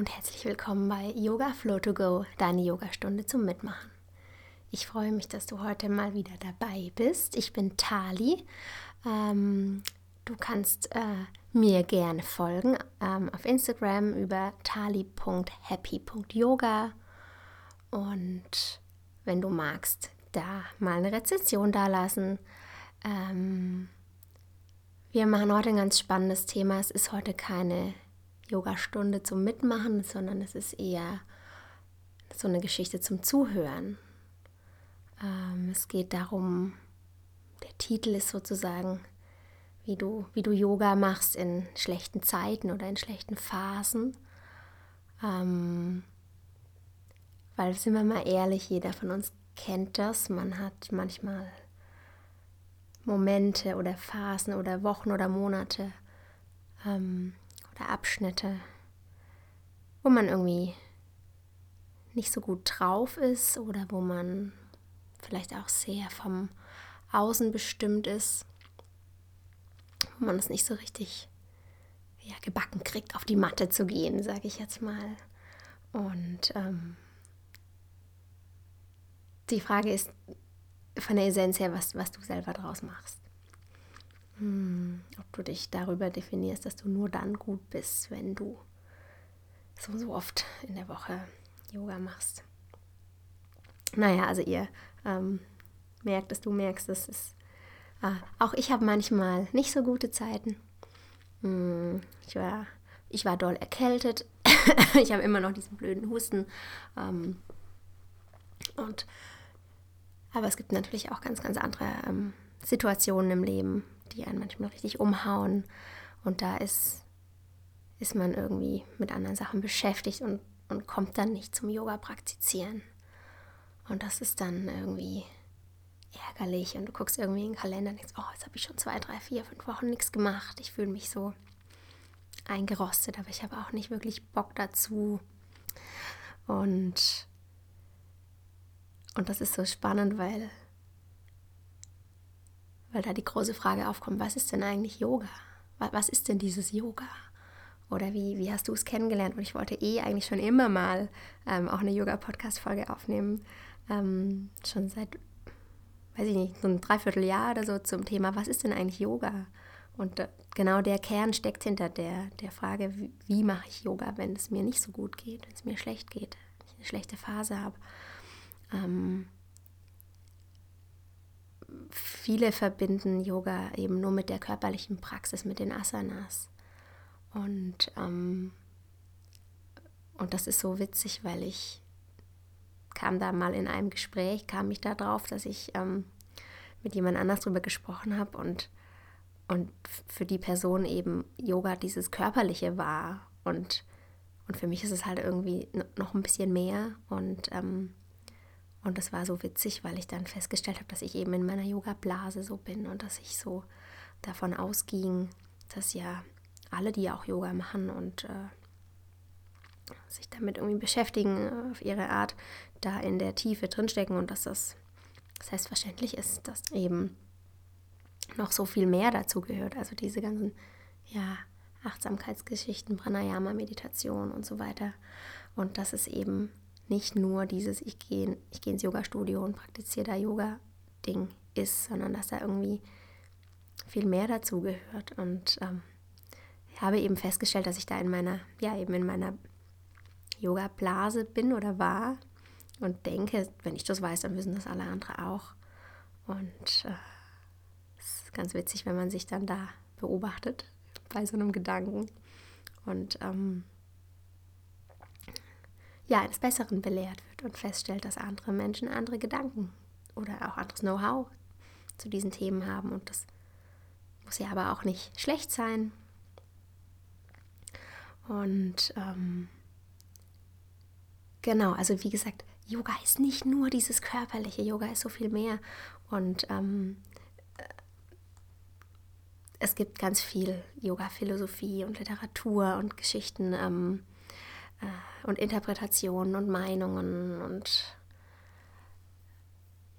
und herzlich willkommen bei Yoga Flow to Go, deine Yogastunde zum Mitmachen. Ich freue mich, dass du heute mal wieder dabei bist. Ich bin Tali. Ähm, du kannst äh, mir gerne folgen ähm, auf Instagram über tali.happy.yoga und wenn du magst, da mal eine Rezension dalassen. Ähm, wir machen heute ein ganz spannendes Thema. Es ist heute keine Yogastunde zum Mitmachen, sondern es ist eher so eine Geschichte zum Zuhören. Ähm, es geht darum, der Titel ist sozusagen, wie du, wie du Yoga machst in schlechten Zeiten oder in schlechten Phasen. Ähm, weil, sind wir mal ehrlich, jeder von uns kennt das. Man hat manchmal Momente oder Phasen oder Wochen oder Monate, ähm, oder Abschnitte, wo man irgendwie nicht so gut drauf ist oder wo man vielleicht auch sehr vom Außen bestimmt ist, wo man es nicht so richtig ja, gebacken kriegt, auf die Matte zu gehen, sage ich jetzt mal. Und ähm, die Frage ist von der Essenz her, was, was du selber draus machst. Hm, ob du dich darüber definierst, dass du nur dann gut bist, wenn du so so oft in der Woche Yoga machst. Naja, also ihr ähm, merkt es, du merkst es. Ist, äh, auch ich habe manchmal nicht so gute Zeiten. Hm, ich, war, ich war doll erkältet. ich habe immer noch diesen blöden Husten. Ähm, und, aber es gibt natürlich auch ganz, ganz andere ähm, Situationen im Leben, die einen manchmal richtig umhauen. Und da ist, ist man irgendwie mit anderen Sachen beschäftigt und, und kommt dann nicht zum Yoga praktizieren. Und das ist dann irgendwie ärgerlich und du guckst irgendwie in den Kalender und denkst, oh, jetzt habe ich schon zwei, drei, vier, fünf Wochen nichts gemacht. Ich fühle mich so eingerostet, aber ich habe auch nicht wirklich Bock dazu. Und, und das ist so spannend, weil weil da die große Frage aufkommt, was ist denn eigentlich Yoga? Was ist denn dieses Yoga? Oder wie, wie hast du es kennengelernt? Und ich wollte eh eigentlich schon immer mal ähm, auch eine Yoga-Podcast-Folge aufnehmen. Ähm, schon seit, weiß ich nicht, so ein Dreivierteljahr oder so zum Thema, was ist denn eigentlich Yoga? Und äh, genau der Kern steckt hinter der, der Frage, wie, wie mache ich Yoga, wenn es mir nicht so gut geht, wenn es mir schlecht geht, wenn ich eine schlechte Phase habe. Ähm, viele verbinden Yoga eben nur mit der körperlichen Praxis, mit den Asanas. Und, ähm, und das ist so witzig, weil ich kam da mal in einem Gespräch, kam ich da drauf, dass ich ähm, mit jemand anders drüber gesprochen habe und, und für die Person eben Yoga dieses Körperliche war. Und, und für mich ist es halt irgendwie noch ein bisschen mehr. Und ähm, und das war so witzig, weil ich dann festgestellt habe, dass ich eben in meiner Yoga-Blase so bin und dass ich so davon ausging, dass ja alle, die auch Yoga machen und äh, sich damit irgendwie beschäftigen äh, auf ihre Art, da in der Tiefe drinstecken und dass das selbstverständlich ist, dass eben noch so viel mehr dazu gehört. Also diese ganzen ja, Achtsamkeitsgeschichten, Pranayama, Meditation und so weiter. Und dass es eben nicht nur dieses, ich gehe ich geh ins Yoga-Studio und praktiziere da Yoga-Ding ist, sondern dass da irgendwie viel mehr dazu gehört. Und ähm, ich habe eben festgestellt, dass ich da in meiner, ja, eben in meiner Yoga-Blase bin oder war und denke, wenn ich das weiß, dann wissen das alle anderen auch. Und äh, es ist ganz witzig, wenn man sich dann da beobachtet bei so einem Gedanken. Und ähm, ja, eines Besseren belehrt wird und feststellt, dass andere Menschen andere Gedanken oder auch anderes Know-how zu diesen Themen haben. Und das muss ja aber auch nicht schlecht sein. Und ähm, genau, also wie gesagt, Yoga ist nicht nur dieses körperliche, Yoga ist so viel mehr. Und ähm, es gibt ganz viel Yoga-Philosophie und Literatur und Geschichten. Ähm, äh, und Interpretationen und Meinungen und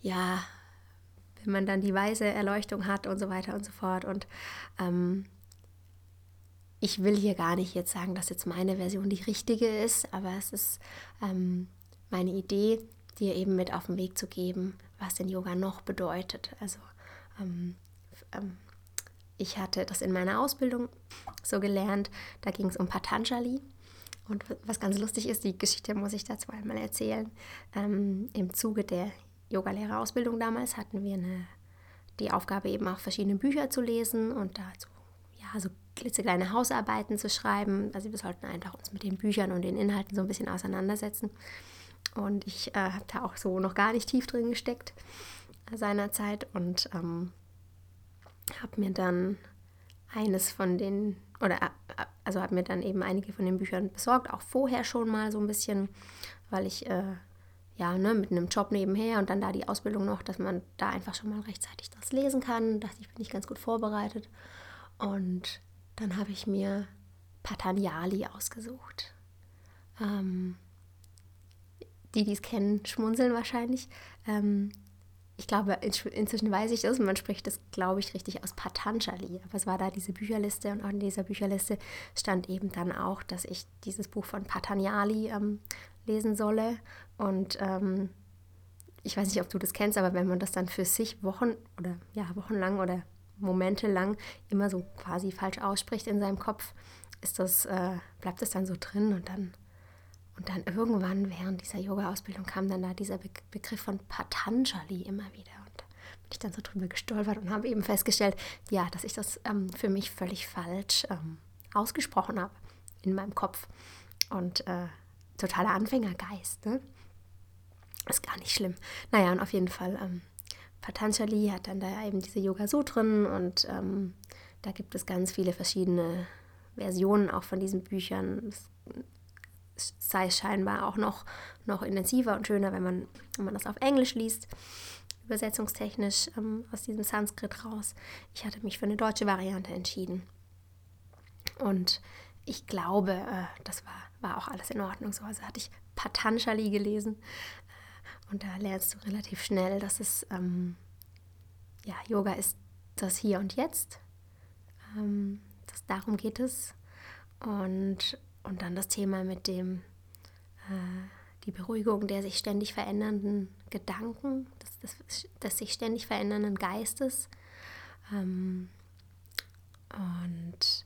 ja, wenn man dann die weise Erleuchtung hat und so weiter und so fort. Und, ähm, ich will hier gar nicht jetzt sagen, dass jetzt meine Version die richtige ist, aber es ist ähm, meine Idee, dir eben mit auf den Weg zu geben, was denn Yoga noch bedeutet. Also ähm, ähm, ich hatte das in meiner Ausbildung so gelernt, da ging es um Patanjali. Und was ganz lustig ist, die Geschichte muss ich dazu einmal erzählen. Ähm, Im Zuge der Yogalehrerausbildung damals hatten wir eine, die Aufgabe, eben auch verschiedene Bücher zu lesen und dazu ja, so klitzekleine Hausarbeiten zu schreiben. Also wir sollten einfach uns mit den Büchern und den Inhalten so ein bisschen auseinandersetzen. Und ich äh, habe da auch so noch gar nicht tief drin gesteckt seinerzeit und ähm, habe mir dann eines von den, oder äh, also habe mir dann eben einige von den Büchern besorgt, auch vorher schon mal so ein bisschen, weil ich äh, ja ne, mit einem Job nebenher und dann da die Ausbildung noch, dass man da einfach schon mal rechtzeitig das lesen kann. Da dachte ich, bin ich ganz gut vorbereitet. Und dann habe ich mir Patanjali ausgesucht. Ähm, die, die es kennen, schmunzeln wahrscheinlich. Ähm, ich glaube, inzwischen weiß ich das, man spricht das, glaube ich, richtig aus Patanjali. Aber es war da diese Bücherliste und auch in dieser Bücherliste stand eben dann auch, dass ich dieses Buch von Patanjali ähm, lesen solle. Und ähm, ich weiß nicht, ob du das kennst, aber wenn man das dann für sich Wochen oder ja, wochenlang oder Momente lang immer so quasi falsch ausspricht in seinem Kopf, ist das, äh, bleibt es dann so drin und dann und dann irgendwann während dieser Yoga-Ausbildung kam dann da dieser Be Begriff von Patanjali immer wieder. Und bin ich dann so drüber gestolpert und habe eben festgestellt, ja, dass ich das ähm, für mich völlig falsch ähm, ausgesprochen habe in meinem Kopf. Und äh, totaler Anfängergeist, ne? Ist gar nicht schlimm. Naja, und auf jeden Fall, ähm, Patanjali hat dann da eben diese Yoga-Sutren und ähm, da gibt es ganz viele verschiedene Versionen auch von diesen Büchern. Es sei scheinbar auch noch, noch intensiver und schöner, wenn man, wenn man das auf Englisch liest, übersetzungstechnisch ähm, aus diesem Sanskrit raus. Ich hatte mich für eine deutsche Variante entschieden. Und ich glaube, äh, das war, war auch alles in Ordnung so. Also hatte ich Patanjali gelesen äh, und da lernst du relativ schnell, dass es, ähm, ja, Yoga ist das Hier und Jetzt. Ähm, das, darum geht es. Und und dann das Thema mit dem, äh, die Beruhigung der sich ständig verändernden Gedanken, des, des, des sich ständig verändernden Geistes. Ähm, und,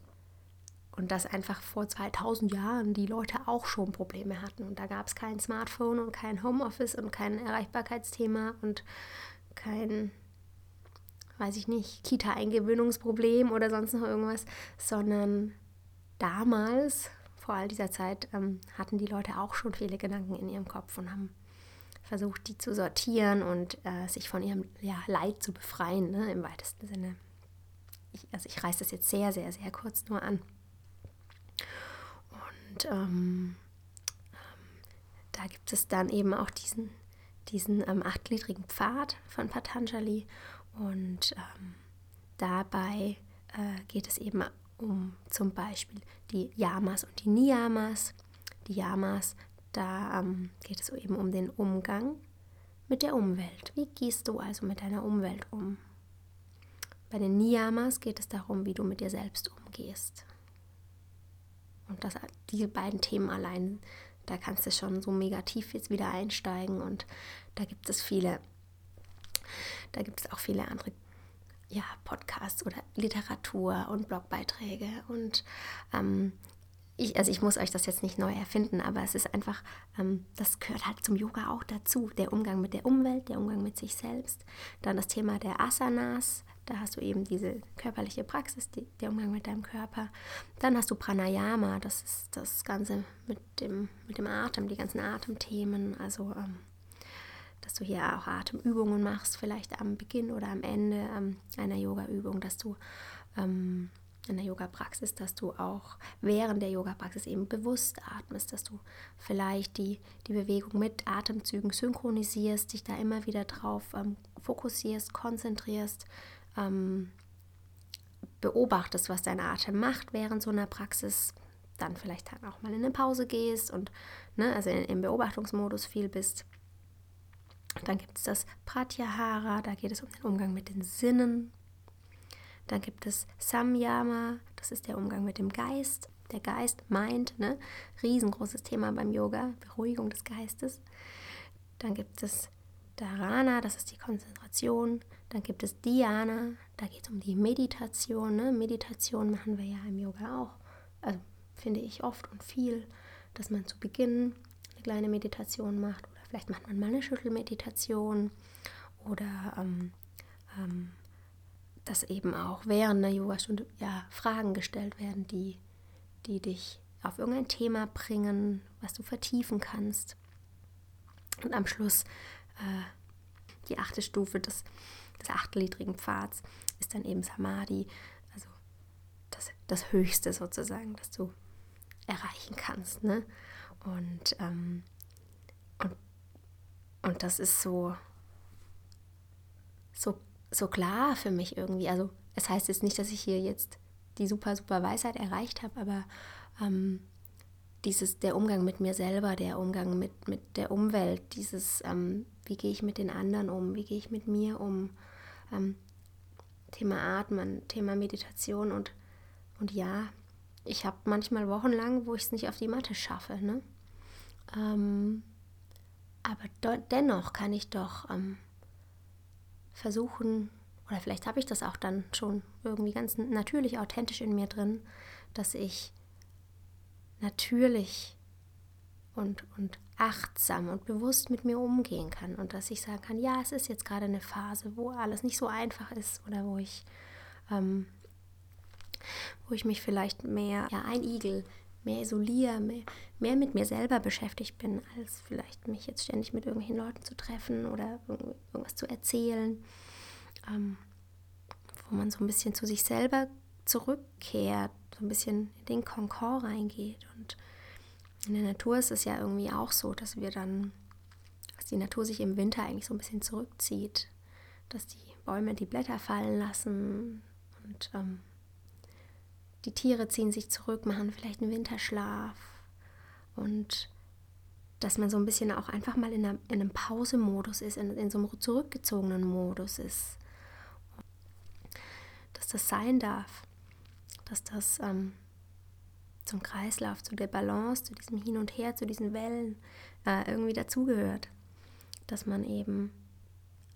und dass einfach vor 2000 Jahren die Leute auch schon Probleme hatten. Und da gab es kein Smartphone und kein Homeoffice und kein Erreichbarkeitsthema und kein, weiß ich nicht, Kita-Eingewöhnungsproblem oder sonst noch irgendwas, sondern damals vor all dieser Zeit ähm, hatten die Leute auch schon viele Gedanken in ihrem Kopf und haben versucht, die zu sortieren und äh, sich von ihrem ja, Leid zu befreien, ne, im weitesten Sinne. Ich, also ich reiße das jetzt sehr, sehr, sehr kurz nur an. Und ähm, ähm, da gibt es dann eben auch diesen, diesen ähm, achtgliedrigen Pfad von Patanjali und ähm, dabei äh, geht es eben um zum Beispiel die Yamas und die Niyamas. Die Yamas, da ähm, geht es eben um den Umgang mit der Umwelt. Wie gehst du also mit deiner Umwelt um? Bei den Niyamas geht es darum, wie du mit dir selbst umgehst. Und das, diese beiden Themen allein, da kannst du schon so mega tief jetzt wieder einsteigen und da gibt es viele, da gibt es auch viele andere ja, Podcasts oder Literatur und Blogbeiträge. Und ähm, ich, also ich muss euch das jetzt nicht neu erfinden, aber es ist einfach, ähm, das gehört halt zum Yoga auch dazu. Der Umgang mit der Umwelt, der Umgang mit sich selbst. Dann das Thema der Asanas, da hast du eben diese körperliche Praxis, die, der Umgang mit deinem Körper. Dann hast du Pranayama, das ist das Ganze mit dem, mit dem Atem, die ganzen Atemthemen. Also ähm, dass du hier auch Atemübungen machst, vielleicht am Beginn oder am Ende ähm, einer Yoga-Übung, dass du ähm, in der Yoga-Praxis, dass du auch während der Yoga-Praxis eben bewusst atmest, dass du vielleicht die, die Bewegung mit Atemzügen synchronisierst, dich da immer wieder drauf ähm, fokussierst, konzentrierst, ähm, beobachtest, was dein Atem macht während so einer Praxis, dann vielleicht auch mal in eine Pause gehst und ne, also in, im Beobachtungsmodus viel bist dann gibt es das Pratyahara, da geht es um den Umgang mit den Sinnen. Dann gibt es Samyama, das ist der Umgang mit dem Geist. Der Geist meint, ne? riesengroßes Thema beim Yoga, Beruhigung des Geistes. Dann gibt es Dharana, das ist die Konzentration. Dann gibt es Dhyana, da geht es um die Meditation. Ne? Meditation machen wir ja im Yoga auch. Also finde ich oft und viel, dass man zu Beginn eine kleine Meditation macht vielleicht macht man mal eine Schüttelmeditation oder ähm, ähm, dass eben auch während einer Yogastunde ja, Fragen gestellt werden, die, die dich auf irgendein Thema bringen, was du vertiefen kannst. Und am Schluss äh, die achte Stufe des, des achtliedrigen Pfads ist dann eben Samadhi, also das, das Höchste sozusagen, das du erreichen kannst. Ne? Und, ähm, und das ist so, so, so klar für mich irgendwie. Also es heißt jetzt nicht, dass ich hier jetzt die super, super Weisheit erreicht habe, aber ähm, dieses, der Umgang mit mir selber, der Umgang mit, mit der Umwelt, dieses, ähm, wie gehe ich mit den anderen um, wie gehe ich mit mir um, ähm, Thema Atmen, Thema Meditation und, und ja, ich habe manchmal Wochenlang, wo ich es nicht auf die Matte schaffe. Ne? Ähm, aber dennoch kann ich doch ähm, versuchen, oder vielleicht habe ich das auch dann schon irgendwie ganz natürlich authentisch in mir drin, dass ich natürlich und, und achtsam und bewusst mit mir umgehen kann und dass ich sagen kann, ja, es ist jetzt gerade eine Phase, wo alles nicht so einfach ist oder wo ich, ähm, wo ich mich vielleicht mehr ja, einigel, mehr isoliere, mehr, mehr mit mir selber beschäftigt bin, als vielleicht mich jetzt ständig mit irgendwelchen Leuten zu treffen oder irgendwas zu erzählen, ähm, wo man so ein bisschen zu sich selber zurückkehrt, so ein bisschen in den Konkord reingeht. Und in der Natur ist es ja irgendwie auch so, dass wir dann, dass die Natur sich im Winter eigentlich so ein bisschen zurückzieht, dass die Bäume die Blätter fallen lassen und ähm, die Tiere ziehen sich zurück, machen vielleicht einen Winterschlaf und dass man so ein bisschen auch einfach mal in, einer, in einem Pausemodus ist, in, in so einem zurückgezogenen Modus ist. Dass das sein darf dass das ähm, zum Kreislauf, zu der Balance, zu diesem Hin und Her, zu diesen Wellen äh, irgendwie dazugehört. Dass man eben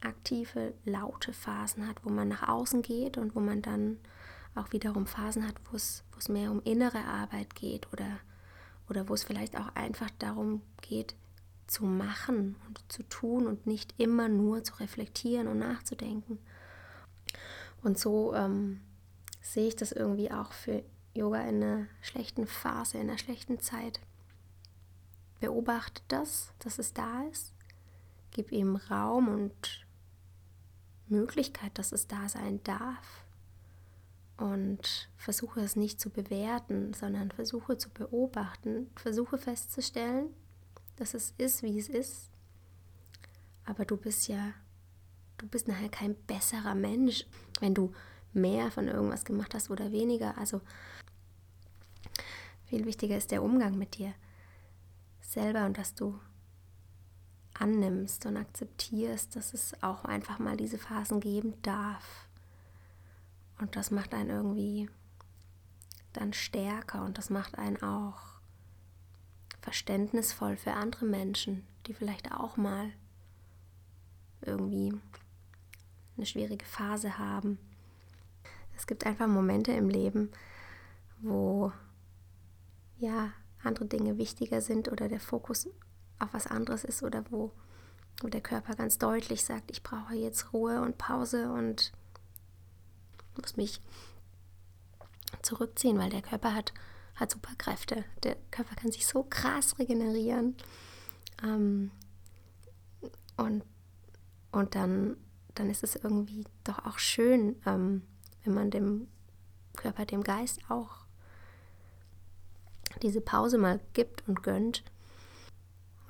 aktive, laute Phasen hat, wo man nach außen geht und wo man dann auch wiederum Phasen hat, wo es, mehr um innere Arbeit geht oder, oder wo es vielleicht auch einfach darum geht, zu machen und zu tun und nicht immer nur zu reflektieren und nachzudenken. Und so ähm, sehe ich das irgendwie auch für Yoga in einer schlechten Phase, in einer schlechten Zeit. Beobachte das, dass es da ist. Gib ihm Raum und Möglichkeit, dass es da sein darf. Und versuche es nicht zu bewerten, sondern versuche zu beobachten. Versuche festzustellen, dass es ist, wie es ist. Aber du bist ja, du bist nachher kein besserer Mensch, wenn du mehr von irgendwas gemacht hast oder weniger. Also viel wichtiger ist der Umgang mit dir selber und dass du annimmst und akzeptierst, dass es auch einfach mal diese Phasen geben darf. Und das macht einen irgendwie dann stärker und das macht einen auch verständnisvoll für andere Menschen, die vielleicht auch mal irgendwie eine schwierige Phase haben. Es gibt einfach Momente im Leben, wo ja andere Dinge wichtiger sind oder der Fokus auf was anderes ist oder wo, wo der Körper ganz deutlich sagt, ich brauche jetzt Ruhe und Pause und muss mich zurückziehen, weil der Körper hat, hat Superkräfte. Der Körper kann sich so krass regenerieren. Ähm, und und dann, dann ist es irgendwie doch auch schön, ähm, wenn man dem Körper, dem Geist auch diese Pause mal gibt und gönnt.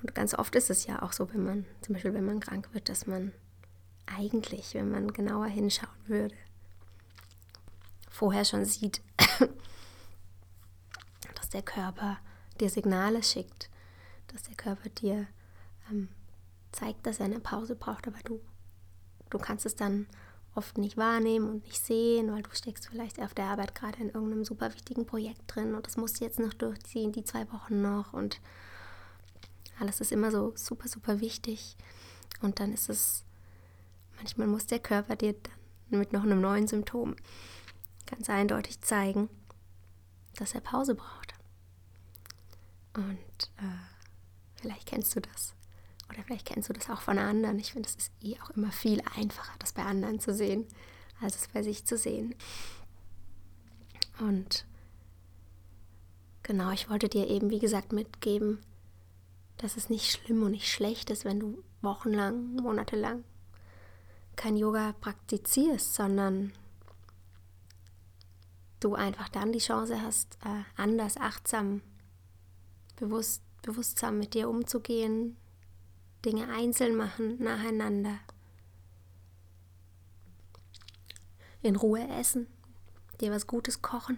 Und ganz oft ist es ja auch so, wenn man, zum Beispiel wenn man krank wird, dass man eigentlich, wenn man genauer hinschauen würde, vorher schon sieht, dass der Körper dir Signale schickt, dass der Körper dir ähm, zeigt, dass er eine Pause braucht, aber du, du kannst es dann oft nicht wahrnehmen und nicht sehen, weil du steckst vielleicht auf der Arbeit gerade in irgendeinem super wichtigen Projekt drin und das musst du jetzt noch durchziehen, die zwei Wochen noch und alles ist immer so super, super wichtig. Und dann ist es, manchmal muss der Körper dir dann mit noch einem neuen Symptom ganz eindeutig zeigen, dass er Pause braucht. Und äh, vielleicht kennst du das. Oder vielleicht kennst du das auch von anderen. Ich finde, es ist eh auch immer viel einfacher, das bei anderen zu sehen, als es bei sich zu sehen. Und genau, ich wollte dir eben, wie gesagt, mitgeben, dass es nicht schlimm und nicht schlecht ist, wenn du wochenlang, monatelang kein Yoga praktizierst, sondern du einfach dann die Chance hast, äh, anders, achtsam, bewusst, bewusstsam mit dir umzugehen, Dinge einzeln machen, nacheinander. In Ruhe essen, dir was Gutes kochen,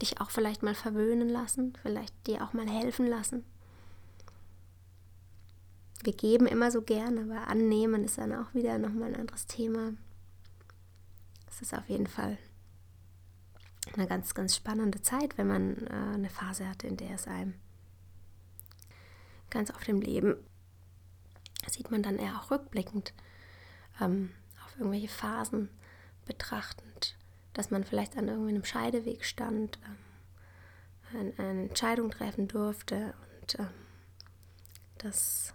dich auch vielleicht mal verwöhnen lassen, vielleicht dir auch mal helfen lassen. Wir geben immer so gern, aber annehmen ist dann auch wieder nochmal ein anderes Thema. Es ist auf jeden Fall eine ganz, ganz spannende Zeit, wenn man äh, eine Phase hat, in der es einem ganz auf dem Leben sieht man dann eher auch rückblickend ähm, auf irgendwelche Phasen betrachtend, dass man vielleicht an irgendeinem Scheideweg stand, ähm, eine Entscheidung treffen durfte und ähm, dass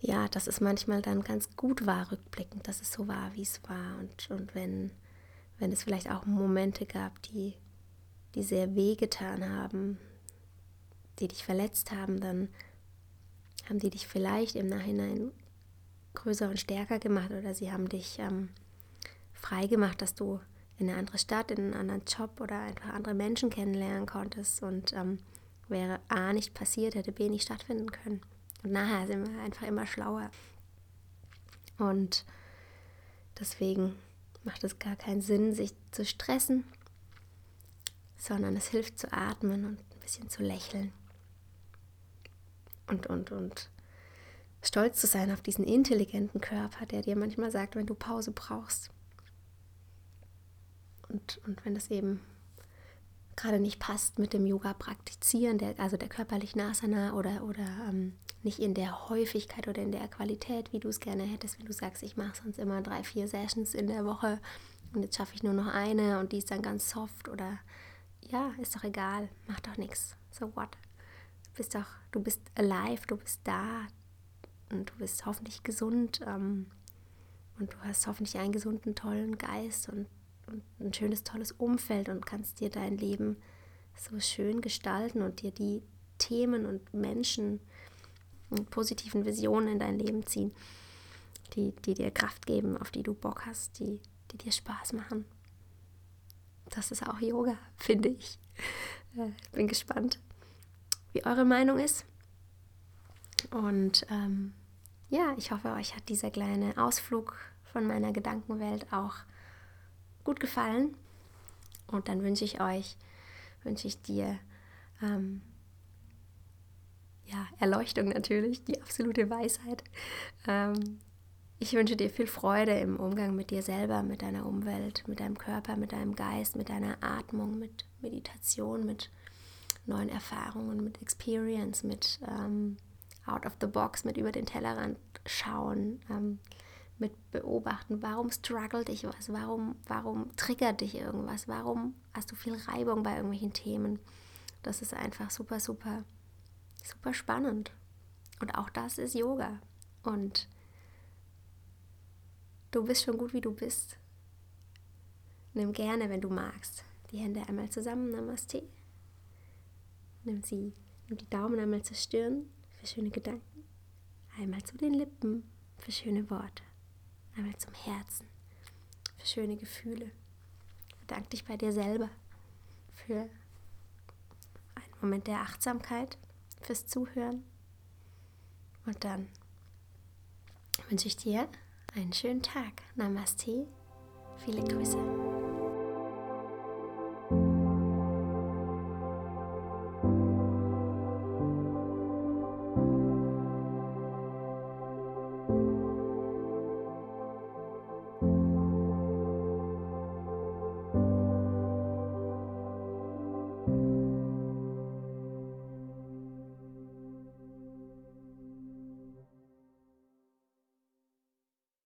ja, dass es manchmal dann ganz gut war, rückblickend, dass es so war, wie es war. Und, und wenn, wenn es vielleicht auch Momente gab, die, die sehr wehgetan haben, die dich verletzt haben, dann haben die dich vielleicht im Nachhinein größer und stärker gemacht oder sie haben dich ähm, frei gemacht, dass du in eine andere Stadt, in einen anderen Job oder einfach andere Menschen kennenlernen konntest und ähm, wäre A nicht passiert, hätte B nicht stattfinden können. Und nachher sind wir einfach immer schlauer. Und deswegen macht es gar keinen Sinn, sich zu stressen, sondern es hilft zu atmen und ein bisschen zu lächeln und, und, und stolz zu sein auf diesen intelligenten Körper, der dir manchmal sagt, wenn du Pause brauchst. Und, und wenn das eben gerade nicht passt mit dem Yoga praktizieren, der, also der körperlichen Asana oder, oder ähm, nicht in der Häufigkeit oder in der Qualität, wie du es gerne hättest, wenn du sagst, ich mache sonst immer drei, vier Sessions in der Woche und jetzt schaffe ich nur noch eine und die ist dann ganz soft oder ja, ist doch egal, mach doch nichts. So what? bist doch, du bist alive, du bist da und du bist hoffentlich gesund ähm, und du hast hoffentlich einen gesunden, tollen Geist und, und ein schönes, tolles Umfeld und kannst dir dein Leben so schön gestalten und dir die Themen und Menschen positiven Visionen in dein Leben ziehen, die, die dir Kraft geben, auf die du Bock hast, die, die dir Spaß machen. Das ist auch Yoga, finde ich. Äh, bin gespannt, wie eure Meinung ist. Und ähm, ja, ich hoffe, euch hat dieser kleine Ausflug von meiner Gedankenwelt auch gut gefallen. Und dann wünsche ich euch, wünsche ich dir ähm, ja, Erleuchtung natürlich, die absolute Weisheit. Ähm, ich wünsche dir viel Freude im Umgang mit dir selber, mit deiner Umwelt, mit deinem Körper, mit deinem Geist, mit deiner Atmung, mit Meditation, mit neuen Erfahrungen, mit Experience, mit ähm, out of the box, mit über den Tellerrand schauen, ähm, mit beobachten, warum struggelt dich was, warum, warum triggert dich irgendwas, warum hast du viel Reibung bei irgendwelchen Themen. Das ist einfach super, super, super spannend. Und auch das ist Yoga. Und du bist schon gut, wie du bist. Nimm gerne, wenn du magst, die Hände einmal zusammen. Namaste. Nimm sie, nimm die Daumen einmal zur Stirn für schöne Gedanken, einmal zu den Lippen für schöne Worte, einmal zum Herzen für schöne Gefühle. Bedank dich bei dir selber für einen Moment der Achtsamkeit, fürs Zuhören. Und dann wünsche ich dir einen schönen Tag. Namaste. Viele Grüße.